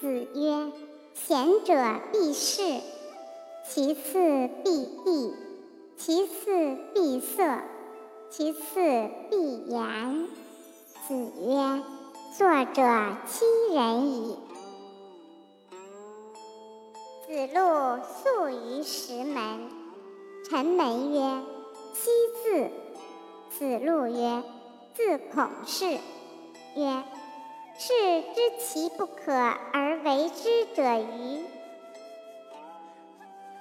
子曰：“贤者必士，其次必义，其次必色，其次必言。”子曰：“作者欺人矣。”子路宿于石门，臣门曰：“昔字。”子路曰：“字孔氏。”曰：“士知其不可而为之者与？”